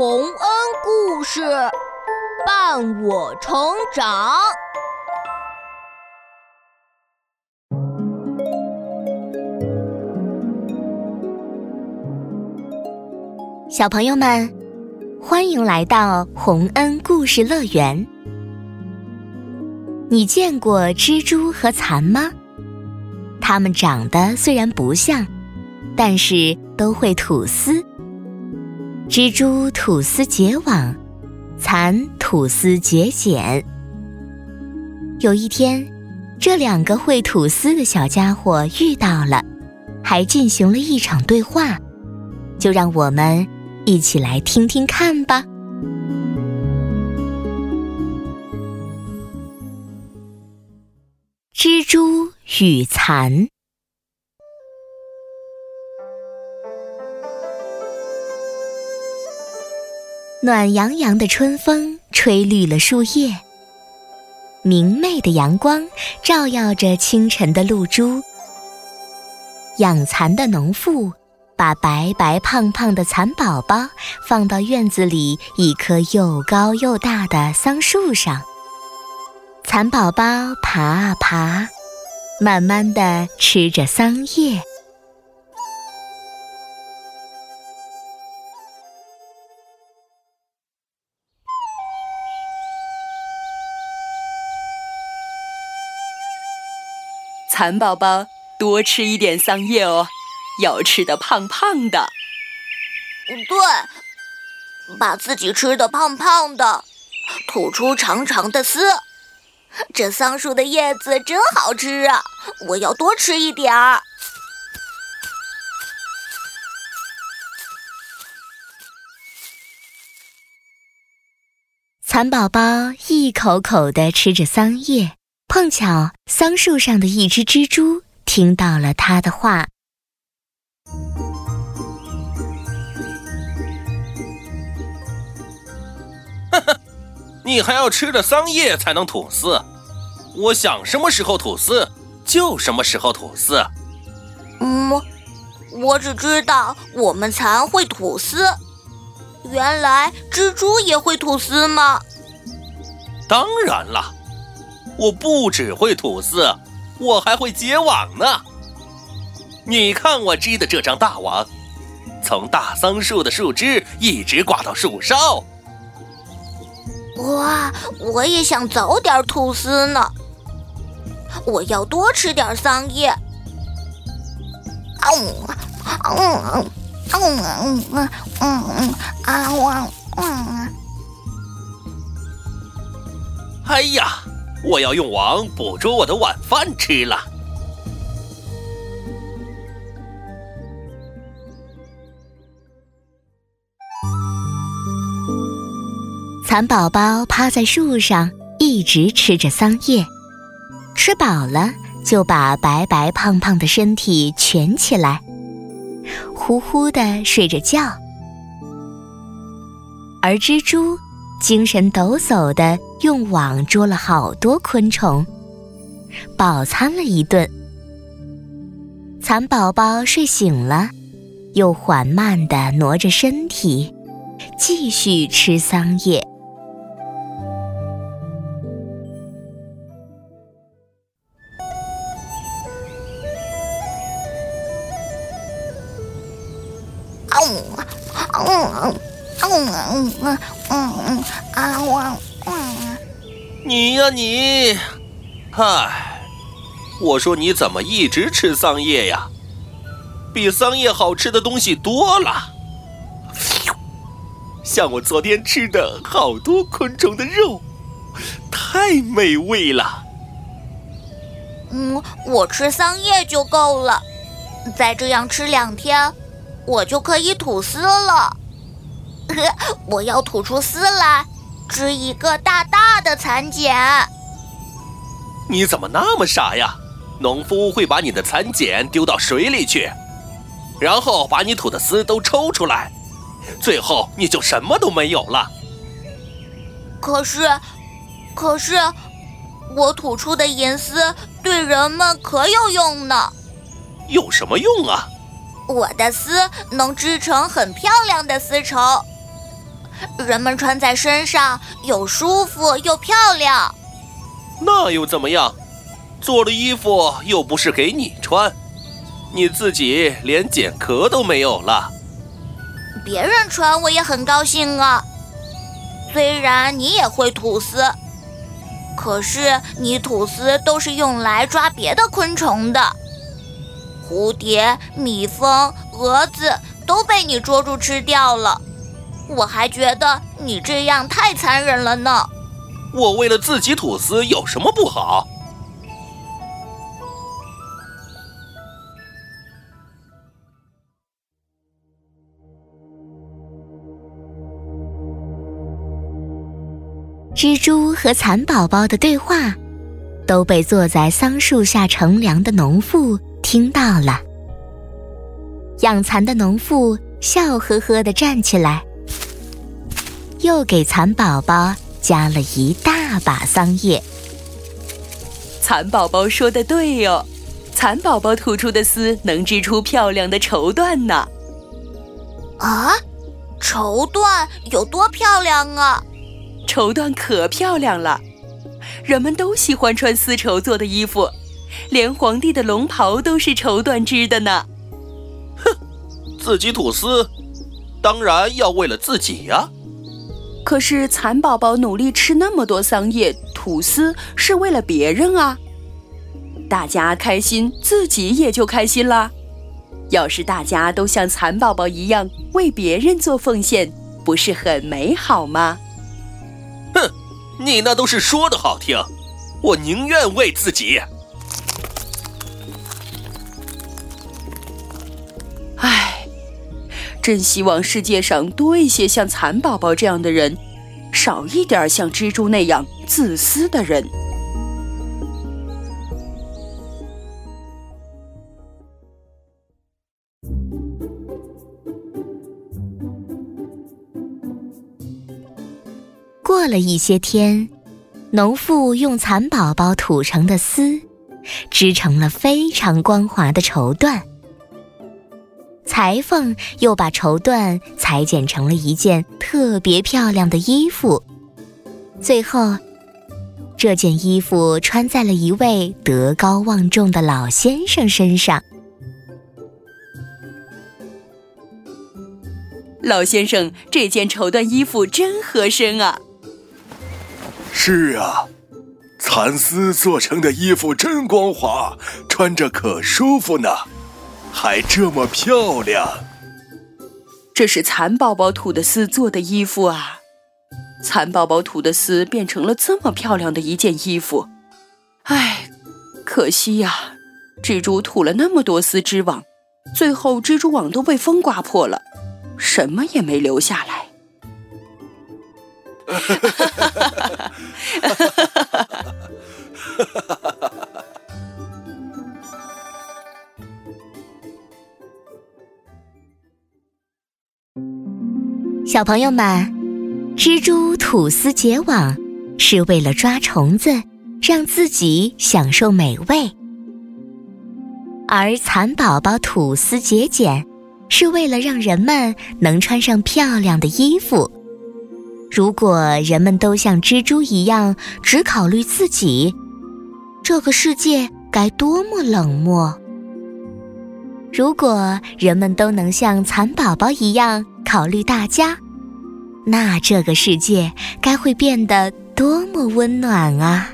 洪恩故事伴我成长。小朋友们，欢迎来到洪恩故事乐园。你见过蜘蛛和蚕吗？它们长得虽然不像，但是都会吐丝。蜘蛛吐丝结网，蚕吐丝结茧。有一天，这两个会吐丝的小家伙遇到了，还进行了一场对话。就让我们一起来听听看吧。蜘蛛与蚕。暖洋洋的春风吹绿了树叶，明媚的阳光照耀着清晨的露珠。养蚕的农妇把白白胖胖的蚕宝宝放到院子里一棵又高又大的桑树上。蚕宝宝爬啊爬，慢慢的吃着桑叶。蚕宝宝多吃一点桑叶哦，要吃的胖胖的。对，把自己吃的胖胖的，吐出长长的丝。这桑树的叶子真好吃啊！我要多吃一点儿。蚕宝宝一口口的吃着桑叶，碰巧桑树上的一只蜘蛛听到了他的话。哈哈。你还要吃着桑叶才能吐丝，我想什么时候吐丝就什么时候吐丝。嗯，我只知道我们蚕会吐丝，原来蜘蛛也会吐丝吗？当然了，我不只会吐丝，我还会结网呢。你看我织的这张大网，从大桑树的树枝一直挂到树梢。哇，我也想早点吐丝呢。我要多吃点桑叶。嗯嗯嗯嗯嗯嗯嗯啊哇嗯。哎呀，我要用网捕捉我的晚饭吃了。蚕宝宝趴在树上，一直吃着桑叶，吃饱了就把白白胖胖的身体蜷起来，呼呼的睡着觉。而蜘蛛精神抖擞的用网捉了好多昆虫，饱餐了一顿。蚕宝宝睡醒了，又缓慢地挪着身体，继续吃桑叶。你呀你，唉，我说你怎么一直吃桑叶呀？比桑叶好吃的东西多了，像我昨天吃的好多昆虫的肉，太美味了。嗯，我吃桑叶就够了，再这样吃两天。我就可以吐丝了，我要吐出丝来，织一个大大的蚕茧。你怎么那么傻呀？农夫会把你的蚕茧丢到水里去，然后把你吐的丝都抽出来，最后你就什么都没有了。可是，可是，我吐出的银丝对人们可有用呢。有什么用啊？我的丝能织成很漂亮的丝绸，人们穿在身上又舒服又漂亮。那又怎么样？做了衣服又不是给你穿，你自己连茧壳都没有了。别人穿我也很高兴啊。虽然你也会吐丝，可是你吐丝都是用来抓别的昆虫的。蝴蝶、蜜蜂、蛾子都被你捉住吃掉了，我还觉得你这样太残忍了呢。我为了自己吐丝有什么不好？蜘蛛和蚕宝宝的对话，都被坐在桑树下乘凉的农妇听到了。养蚕的农妇笑呵呵地站起来，又给蚕宝宝加了一大把桑叶。蚕宝宝说的对哟，蚕宝宝吐出的丝能织出漂亮的绸缎呢。啊，绸缎有多漂亮啊！绸缎可漂亮了，人们都喜欢穿丝绸做的衣服，连皇帝的龙袍都是绸缎织的呢。哼，自己吐丝，当然要为了自己呀。可是蚕宝宝努力吃那么多桑叶，吐丝是为了别人啊。大家开心，自己也就开心啦。要是大家都像蚕宝宝一样为别人做奉献，不是很美好吗？哼你那都是说的好听，我宁愿为自己。唉，真希望世界上多一些像蚕宝宝这样的人，少一点像蜘蛛那样自私的人。过了一些天，农妇用蚕宝宝吐成的丝，织成了非常光滑的绸缎。裁缝又把绸缎裁剪成了一件特别漂亮的衣服。最后，这件衣服穿在了一位德高望重的老先生身上。老先生，这件绸缎衣服真合身啊！是啊，蚕丝做成的衣服真光滑，穿着可舒服呢，还这么漂亮。这是蚕宝宝吐的丝做的衣服啊，蚕宝宝吐的丝变成了这么漂亮的一件衣服。唉，可惜呀，蜘蛛吐了那么多丝织网，最后蜘蛛网都被风刮破了，什么也没留下来。哈哈哈哈哈！哈哈哈哈哈！哈哈哈哈！哈哈！小朋友们，蜘蛛吐丝结网是为了抓虫子，让自己享受美味；而蚕宝宝吐丝结茧，是为了让人们能穿上漂亮的衣服。如果人们都像蜘蛛一样只考虑自己，这个世界该多么冷漠！如果人们都能像蚕宝宝一样考虑大家，那这个世界该会变得多么温暖啊！